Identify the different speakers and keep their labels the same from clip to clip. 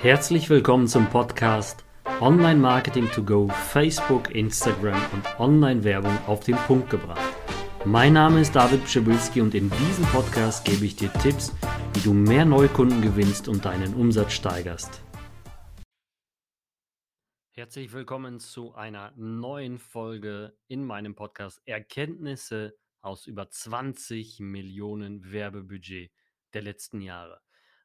Speaker 1: Herzlich willkommen zum Podcast Online Marketing to Go, Facebook, Instagram und Online-Werbung auf den Punkt gebracht. Mein Name ist David Pschibilski und in diesem Podcast gebe ich dir Tipps, wie du mehr Neukunden gewinnst und deinen Umsatz steigerst. Herzlich willkommen zu einer neuen Folge in meinem Podcast Erkenntnisse aus über 20 Millionen Werbebudget der letzten Jahre.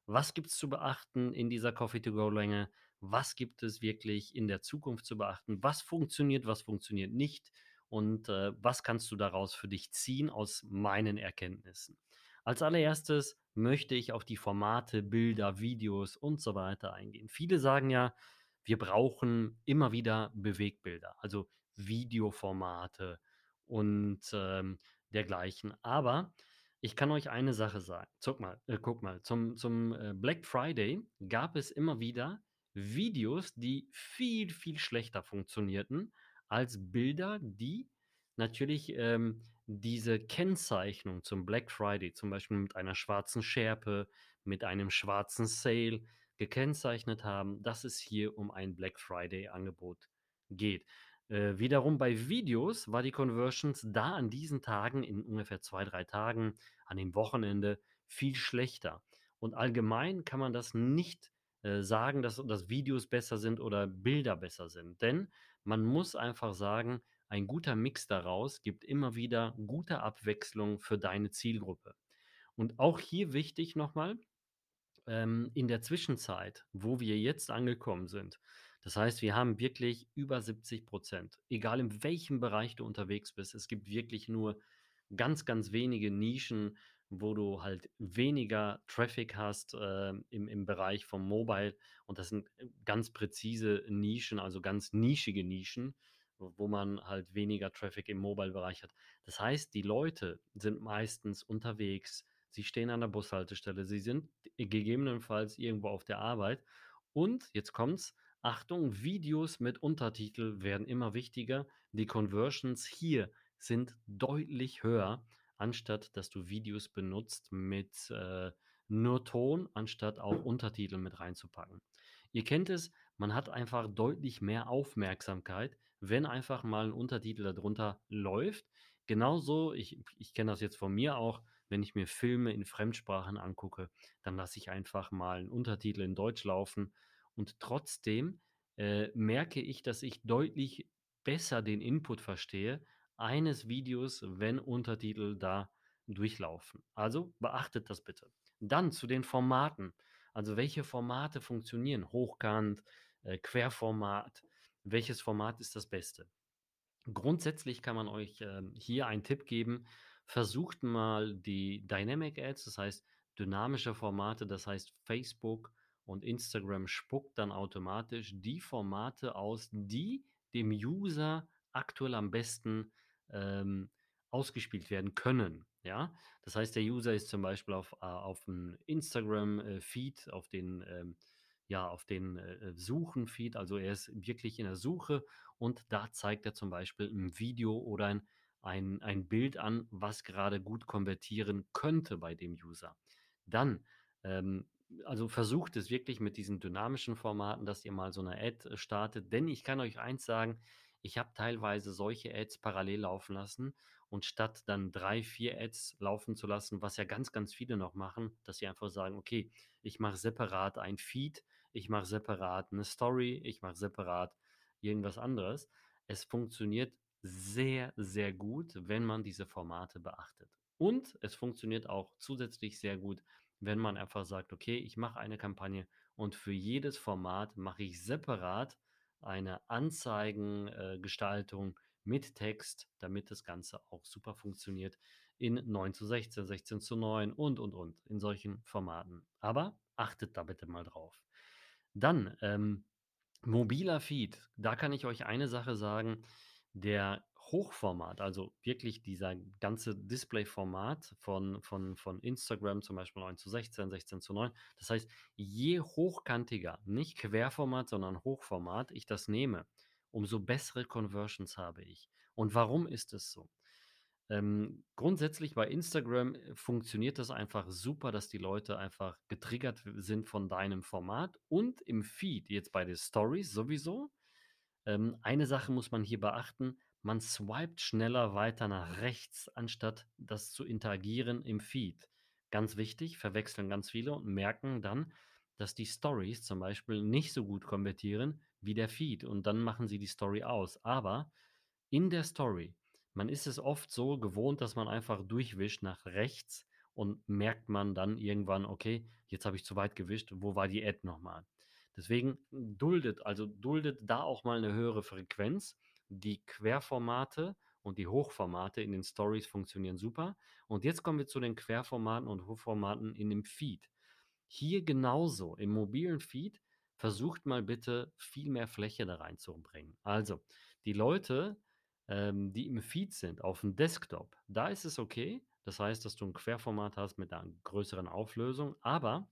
Speaker 1: Was gibt es zu beachten in dieser Coffee-to-Go-Länge? Was gibt es wirklich in der Zukunft zu beachten? Was funktioniert, was funktioniert nicht? Und äh, was kannst du daraus für dich ziehen aus meinen Erkenntnissen? Als allererstes möchte ich auf die Formate, Bilder, Videos und so weiter eingehen. Viele sagen ja, wir brauchen immer wieder Bewegbilder, also Videoformate und ähm, dergleichen. Aber ich kann euch eine Sache sagen. Guck mal, äh, guck mal, zum, zum äh, Black Friday gab es immer wieder Videos, die viel, viel schlechter funktionierten als Bilder, die natürlich ähm, diese Kennzeichnung zum Black Friday, zum Beispiel mit einer schwarzen Schärpe, mit einem schwarzen Sale gekennzeichnet haben, dass es hier um ein Black Friday-Angebot geht. Äh, wiederum bei Videos war die Conversions da an diesen Tagen, in ungefähr zwei, drei Tagen, an dem Wochenende, viel schlechter. Und allgemein kann man das nicht äh, sagen, dass, dass Videos besser sind oder Bilder besser sind. Denn man muss einfach sagen, ein guter Mix daraus gibt immer wieder gute Abwechslung für deine Zielgruppe. Und auch hier wichtig nochmal, ähm, in der Zwischenzeit, wo wir jetzt angekommen sind, das heißt, wir haben wirklich über 70 Prozent, egal in welchem Bereich du unterwegs bist. Es gibt wirklich nur ganz, ganz wenige Nischen, wo du halt weniger Traffic hast äh, im, im Bereich vom Mobile. Und das sind äh, ganz präzise Nischen, also ganz nischige Nischen, wo man halt weniger Traffic im Mobile-Bereich hat. Das heißt, die Leute sind meistens unterwegs, sie stehen an der Bushaltestelle, sie sind gegebenenfalls irgendwo auf der Arbeit. Und jetzt kommt's, Achtung, Videos mit Untertitel werden immer wichtiger. Die Conversions hier sind deutlich höher, anstatt dass du Videos benutzt mit äh, nur Ton, anstatt auch Untertitel mit reinzupacken. Ihr kennt es, man hat einfach deutlich mehr Aufmerksamkeit, wenn einfach mal ein Untertitel darunter läuft. Genauso, ich, ich kenne das jetzt von mir auch, wenn ich mir Filme in Fremdsprachen angucke, dann lasse ich einfach mal einen Untertitel in Deutsch laufen und trotzdem äh, merke ich, dass ich deutlich besser den Input verstehe eines Videos, wenn Untertitel da durchlaufen. Also beachtet das bitte. Dann zu den Formaten. Also welche Formate funktionieren? Hochkant, äh, Querformat. Welches Format ist das Beste? Grundsätzlich kann man euch äh, hier einen Tipp geben. Versucht mal die Dynamic Ads, das heißt dynamische Formate, das heißt Facebook, und Instagram spuckt dann automatisch die Formate aus, die dem User aktuell am besten ähm, ausgespielt werden können. Ja, das heißt, der User ist zum Beispiel auf, äh, auf dem Instagram-Feed, auf den, ähm, ja, auf den äh, Suchen-Feed, also er ist wirklich in der Suche und da zeigt er zum Beispiel ein Video oder ein, ein, ein Bild an, was gerade gut konvertieren könnte bei dem User. Dann ähm, also versucht es wirklich mit diesen dynamischen Formaten, dass ihr mal so eine Ad äh, startet. Denn ich kann euch eins sagen, ich habe teilweise solche Ads parallel laufen lassen und statt dann drei, vier Ads laufen zu lassen, was ja ganz, ganz viele noch machen, dass sie einfach sagen, okay, ich mache separat ein Feed, ich mache separat eine Story, ich mache separat irgendwas anderes. Es funktioniert sehr, sehr gut, wenn man diese Formate beachtet. Und es funktioniert auch zusätzlich sehr gut, wenn man einfach sagt, okay, ich mache eine Kampagne und für jedes Format mache ich separat eine Anzeigengestaltung äh, mit Text, damit das Ganze auch super funktioniert in 9 zu 16, 16 zu 9 und, und, und, in solchen Formaten. Aber achtet da bitte mal drauf. Dann, ähm, mobiler Feed. Da kann ich euch eine Sache sagen. Der Hochformat, also wirklich dieser ganze Display-Format von, von, von Instagram, zum Beispiel 9 zu 16, 16 zu 9. Das heißt, je hochkantiger, nicht Querformat, sondern Hochformat ich das nehme, umso bessere Conversions habe ich. Und warum ist es so? Ähm, grundsätzlich bei Instagram, äh, funktioniert das einfach super, dass die Leute einfach getriggert sind von deinem Format und im Feed, jetzt bei den Stories sowieso. Ähm, eine Sache muss man hier beachten, man swiped schneller weiter nach rechts, anstatt das zu interagieren im Feed. Ganz wichtig, verwechseln ganz viele und merken dann, dass die Stories zum Beispiel nicht so gut konvertieren wie der Feed und dann machen sie die Story aus. Aber in der Story, man ist es oft so gewohnt, dass man einfach durchwischt nach rechts und merkt man dann irgendwann: „Okay, jetzt habe ich zu weit gewischt, wo war die Ad noch mal?“ Deswegen duldet also duldet da auch mal 'ne höhere Frequenz. Die Querformate und die Hochformate in den Stories funktionieren super. Und jetzt kommen wir zu den Querformaten und Hochformaten in dem Feed. Hier genauso im mobilen Feed versucht mal bitte viel mehr Fläche da reinzubringen. Also, die Leute, ähm, die im Feed sind aufm Desktop, da ist es okay. Das heißt, dass du 'n Querformat hast mit 'ner größeren Auflösung, aber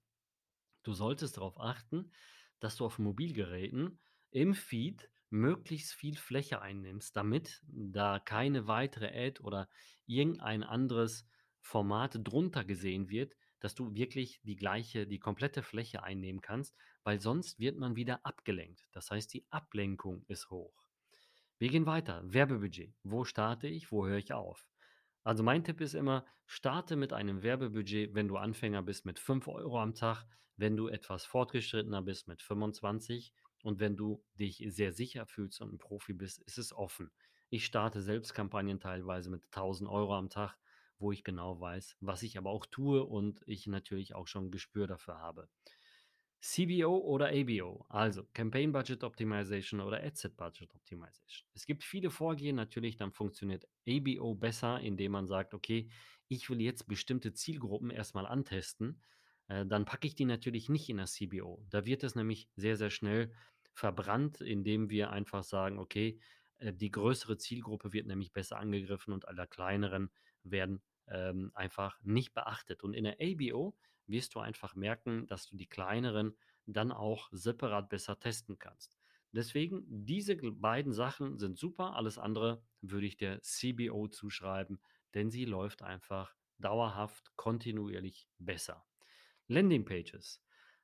Speaker 1: du solltest darauf achten, dass du auf Mobilgeräten im Feed möglichst viel Fläche einnimmst, damit da keine weitere Ad oder irgendein anderes Format drunter gesehen wird, dass du wirklich die gleiche die komplette Fläche einnehmen kannst, weil sonst wird man wieder abgelenkt. Das heißt, die Ablenkung ist hoch. Wir gehen weiter. Werbebudget. Wo starte ich? Wo höre ich auf? Also, mein Tipp ist immer, starte mit einem Werbebudget, wenn du Anfänger bist, mit 5 € am Tag, wenn du etwas fortgeschrittener bist, mit 25 und wenn du dich sehr sicher fühlst und 'n Profi bist, ist es offen. Ich starte selbst Kampagnen teilweise mit 1.000 € am Tag, wo ich genau weiß, was ich aber auch tue und ich natürlich auch schon 'n Gespür dafür habe. CBO oder ABO, also Campaign Budget Optimization oder Ad Set Budget Optimization. Es gibt viele Vorgehen, natürlich, dann funktioniert ABO besser, indem man sagt: „Okay, ich will jetzt bestimmte Zielgruppen erst mal antesten.“ Äh, dann packe ich die natürlich nicht in das CBO. Da wird es nämlich sehr, sehr schnell verbrannt, indem wir einfach sagen: „Okay, äh, die größere Zielgruppe wird nämlich besser angegriffen und alle kleineren werden, ähm, einfach nicht beachtet.“ Und in der ABO wirst du einfach merken, dass du die kleineren dann auch separat besser testen kannst. Deswegen, diese beiden Sachen sind super. Alles andere würde ich der CBO zuschreiben, denn sie läuft einfach dauerhaft kontinuierlich besser. Landingpages.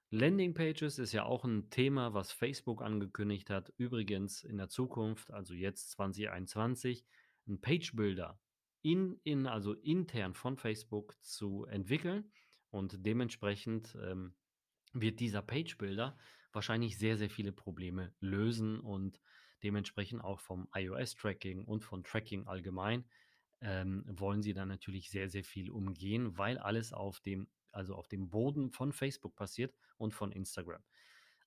Speaker 1: Landingpages ist ja auch 'n Thema, was Facebook angekündigt hat. Übrigens in der Zukunft, also jetzt 2021, 'n Page Builder in in also intern von Facebook zu entwickeln und dementsprechend, ähm, wird dieser Page Builder wahrscheinlich sehr, sehr viele Probleme lösen und dementsprechend auch vom iOS-Tracking und von Tracking allgemein, ähm, wollen sie dann natürlich sehr, sehr viel umgehen, weil alles auf dem also auf dem Boden von Facebook passiert und von Instagram.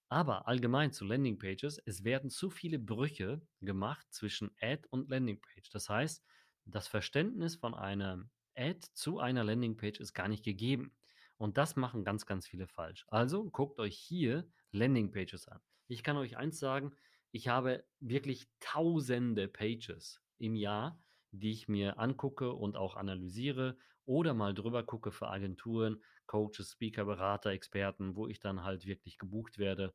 Speaker 1: Aber allgemein zu Landingpages, es werden zu viele Brüche gemacht zwischen Ad und Landingpage. Das heißt, das Verständnis von einer Ad zu einer Landingpage ist gar nicht gegeben. Und das machen ganz, ganz viele falsch. Also, guckt euch hier Landingpages an. Ich kann euch eins sagen, ich habe wirklich Tausende Pages im Jahr, die ich mir angucke und auch analysiere oder mal drüber gucke für Agenturen, Coaches, Speaker, Berater, Experten, wo ich dann halt wirklich gebucht werde,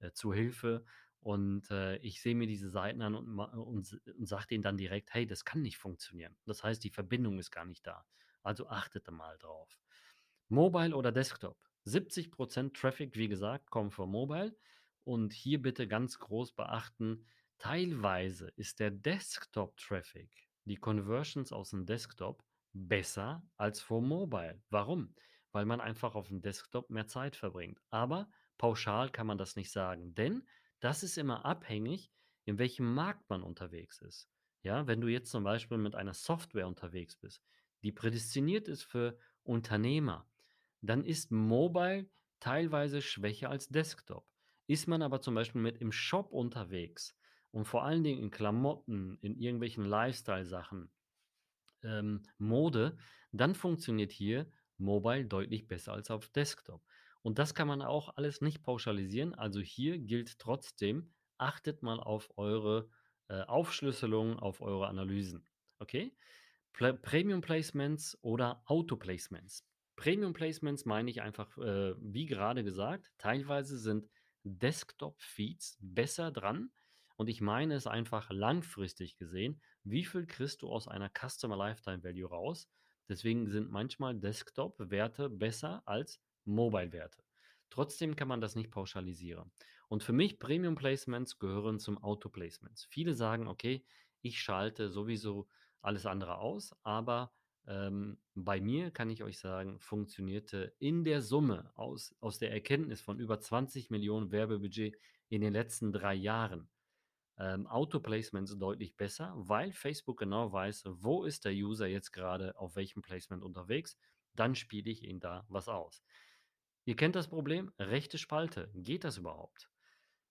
Speaker 1: äh, zur Hilfe. Und, äh, ich sehe mir diese Seiten an und und und sage denen dann direkt: „Hey, das kann nicht funktionieren.“ Das heißt, die Verbindung ist gar nicht da. Also, achtet mal drauf. Mobile oder Desktop? 70 % Traffic, wie gesagt, kommen von Mobile und hier bitte ganz groß beachten, teilweise ist der Desktop-Traffic, die Conversions aus'm Desktop besser als vom Mobile. Warum? Weil man einfach auf'm Desktop mehr Zeit verbringt. Aber pauschal kann man das nicht sagen, denn das ist immer abhängig, in welchem Markt man unterwegs ist. Ja, wenn du jetzt zum Beispiel mit einer Software unterwegs bist, die prädestiniert ist für Unternehmer, dann ist Mobile teilweise schwächer als Desktop. Ist man aber zum Beispiel mit im Shop unterwegs und vor allen Dingen in Klamotten, in irgendwelchen Lifestyle-Sachen, ähm, Mode, dann funktioniert hier Mobile deutlich besser als auf Desktop. Und das kann man auch alles nicht pauschalisieren. Also, hier gilt trotzdem, achtet mal auf eure, äh, Aufschlüsselung, auf eure Analysen, okay? Pla Premium Placements oder Auto Placements. Premium Placements meine ich einfach, äh, wie gerade gesagt, teilweise sind Desktop-Feeds besser dran Und ich meine es einfach langfristig gesehen, wie viel kriegst du aus einer Customer Lifetime Value raus? Deswegen sind manchmal Desktop-Werte besser als Mobile-Werte. Trotzdem kann man das nicht pauschalisieren. Und für mich Premium Placements gehören zum Auto Placements. Viele sagen, okay, ich schalte sowieso alles andere aus, aber ähm, bei mir kann ich euch sagen, funktionierte in der Summe aus, aus der Erkenntnis von über 20 Millionen Werbebudget in den letzten drei Jahren ähm, Auto-Placements deutlich besser, weil Facebook genau weiß, wo ist der User jetzt gerade auf welchem Placement unterwegs. Dann spiele ich ihn da was aus. Ihr kennt das Problem, rechte Spalte. Geht das überhaupt?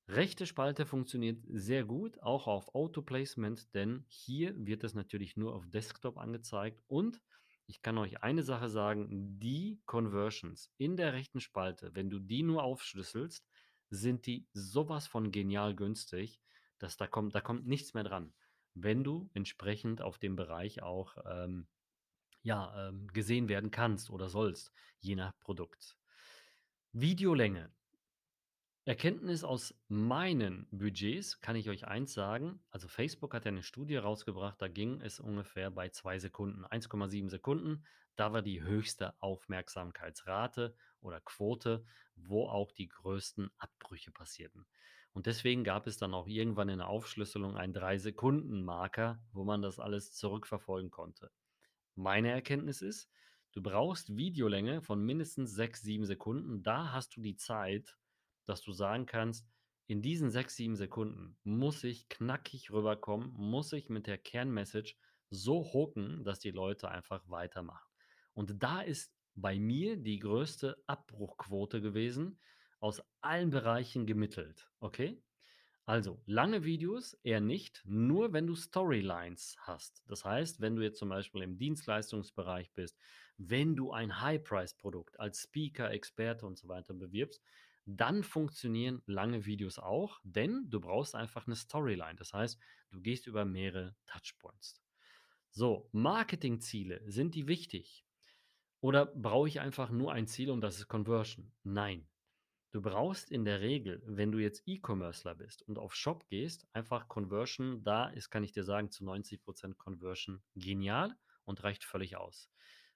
Speaker 1: Rechte Spalte funktioniert sehr gut, auch auf Auto-Placement, denn hier wird es natürlich nur auf Desktop angezeigt und ich kann euch eine Sache sagen, die Conversions in der rechten Spalte, wenn du die nur aufschlüsselst, sind die sowas von genial günstig, dass da kommt, da kommt nichts mehr dran. Wenn du entsprechend auf dem Bereich auch ähm, ja, ähm, gesehen werden kannst oder sollst, je nach Produkt. Videolänge. Erkenntnis aus meinen Budgets kann ich euch eins sagen. Also Facebook hat ja eine Studie rausgebracht, da ging es ungefähr bei zwei Sekunden, 1,7 Sekunden. Da war die höchste Aufmerksamkeitsrate oder Quote, wo auch die größten Abbrüche passierten. Und deswegen gab es dann auch irgendwann in der Aufschlüsselung einen 3-Sekunden-Marker, wo man das alles zurückverfolgen konnte. Meine Erkenntnis ist, du brauchst Videolänge von mindestens 6, 7 Sekunden. Da hast du die Zeit, dass du sagen kannst, in diesen 6, 7 Sekunden muss ich knackig rüberkommen, muss ich mit der Kernmessage so hocken, dass die Leute einfach weitermachen. Und da ist bei mir die größte Abbruchquote gewesen, aus allen Bereichen gemittelt. Okay? Also, lange Videos eher nicht, nur wenn du Storylines hast. Das heißt, wenn du jetzt zum Beispiel im Dienstleistungsbereich bist, wenn du ein High-Price-Produkt als Speaker, Experte und so weiter bewirbst, dann funktionieren lange Videos auch, denn du brauchst einfach eine Storyline. Das heißt, du gehst über mehrere Touchpoints. So, Marketingziele, sind die wichtig? Oder brauche ich einfach nur ein Ziel und das ist Conversion? Nein. Du brauchst in der Regel, wenn du jetzt E-Commercer bist und auf Shop gehst, einfach Conversion. Da ist, kann ich dir sagen, zu 90% Conversion genial und reicht völlig aus.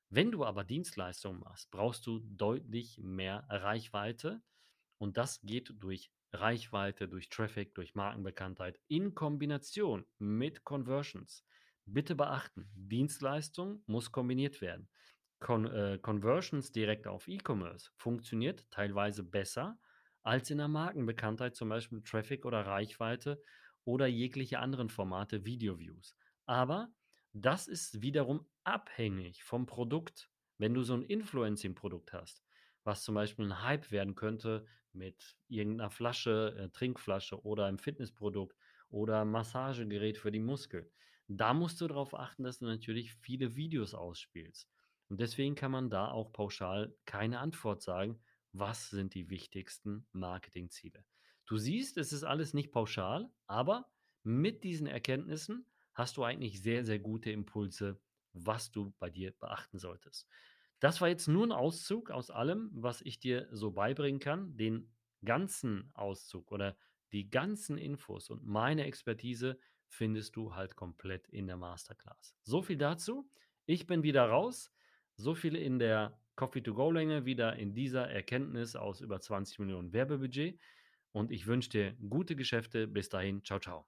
Speaker 1: Wenn du aber Dienstleistungen machst, brauchst du deutlich mehr Reichweite und das geht durch Reichweite, durch Traffic, durch Markenbekanntheit in Kombination mit Conversions. Bitte beachten, Dienstleistung muss kombiniert werden. Con äh, Conversions direkt auf E-Commerce funktioniert teilweise besser als in der Markenbekanntheit, zum Beispiel Traffic oder Reichweite oder jegliche anderen Formate, Video-Views. Aber das ist wiederum abhängig vom Produkt. Wenn du so ein Influencing-Produkt hast, was zum Beispiel ein Hype werden könnte mit irgendeiner Flasche, äh, Trinkflasche oder einem Fitnessprodukt oder Massagegerät für die Muskeln, da musst du darauf achten, dass du natürlich viele Videos ausspielst. Und deswegen kann man da auch pauschal keine Antwort sagen, was sind die wichtigsten Marketingziele. Du siehst, es ist alles nicht pauschal, aber mit diesen Erkenntnissen hast du eigentlich sehr, sehr gute Impulse, was du bei dir beachten solltest. Das war jetzt nur ein Auszug aus allem, was ich dir so beibringen kann. Den ganzen Auszug oder die ganzen Infos und meine Expertise findest du halt komplett in der Masterclass. So viel dazu. Ich bin wieder raus. So viel in der Coffee-to-Go-Länge, wieder in dieser Erkenntnis aus über 20 Millionen Werbebudget. Und ich wünsche dir gute Geschäfte. Bis dahin. Ciao, ciao.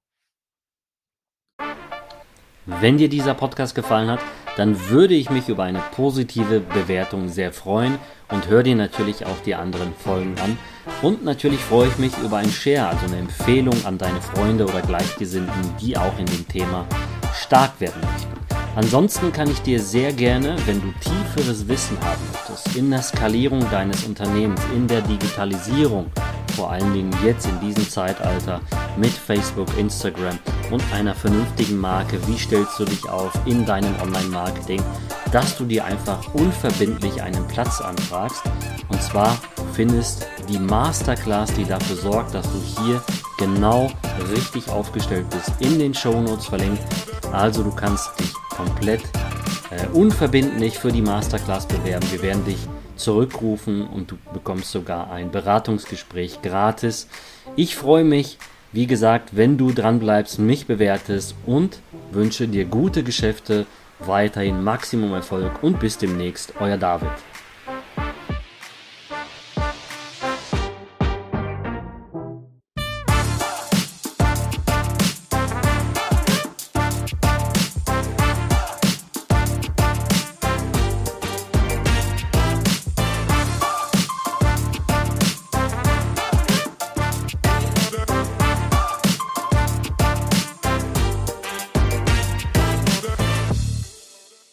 Speaker 1: Wenn dir dieser Podcast gefallen hat, dann würde ich mich über eine positive Bewertung sehr freuen und hör dir natürlich auch die anderen Folgen an. Und natürlich freue ich mich über ein Share, also eine Empfehlung an deine Freunde oder Gleichgesinnten, die auch in dem Thema stark werden möchten. Ansonsten kann ich dir sehr gerne, wenn du tieferes Wissen haben möchtest, in der Skalierung deines Unternehmens, in der Digitalisierung, vor allen Dingen jetzt in diesem Zeitalter mit Facebook, Instagram und einer vernünftigen Marke, wie stellst du dich auf in deinem Online-Marketing, dass du dir einfach unverbindlich einen Platz anfragst. Und zwar findest die Masterclass, die dafür sorgt, dass du hier genau richtig aufgestellt bist, in den Show Notes verlinkt. Also du kannst dich komplett äh, unverbindlich für die Masterclass bewerben. Wir werden dich zurückrufen und du bekommst sogar ein Beratungsgespräch gratis. Ich freue mich, Wie gesagt, wenn du dran bleibst, mich bewertest und wünsche dir gute Geschäfte, weiterhin Maximum Erfolg und bis demnächst, euer David.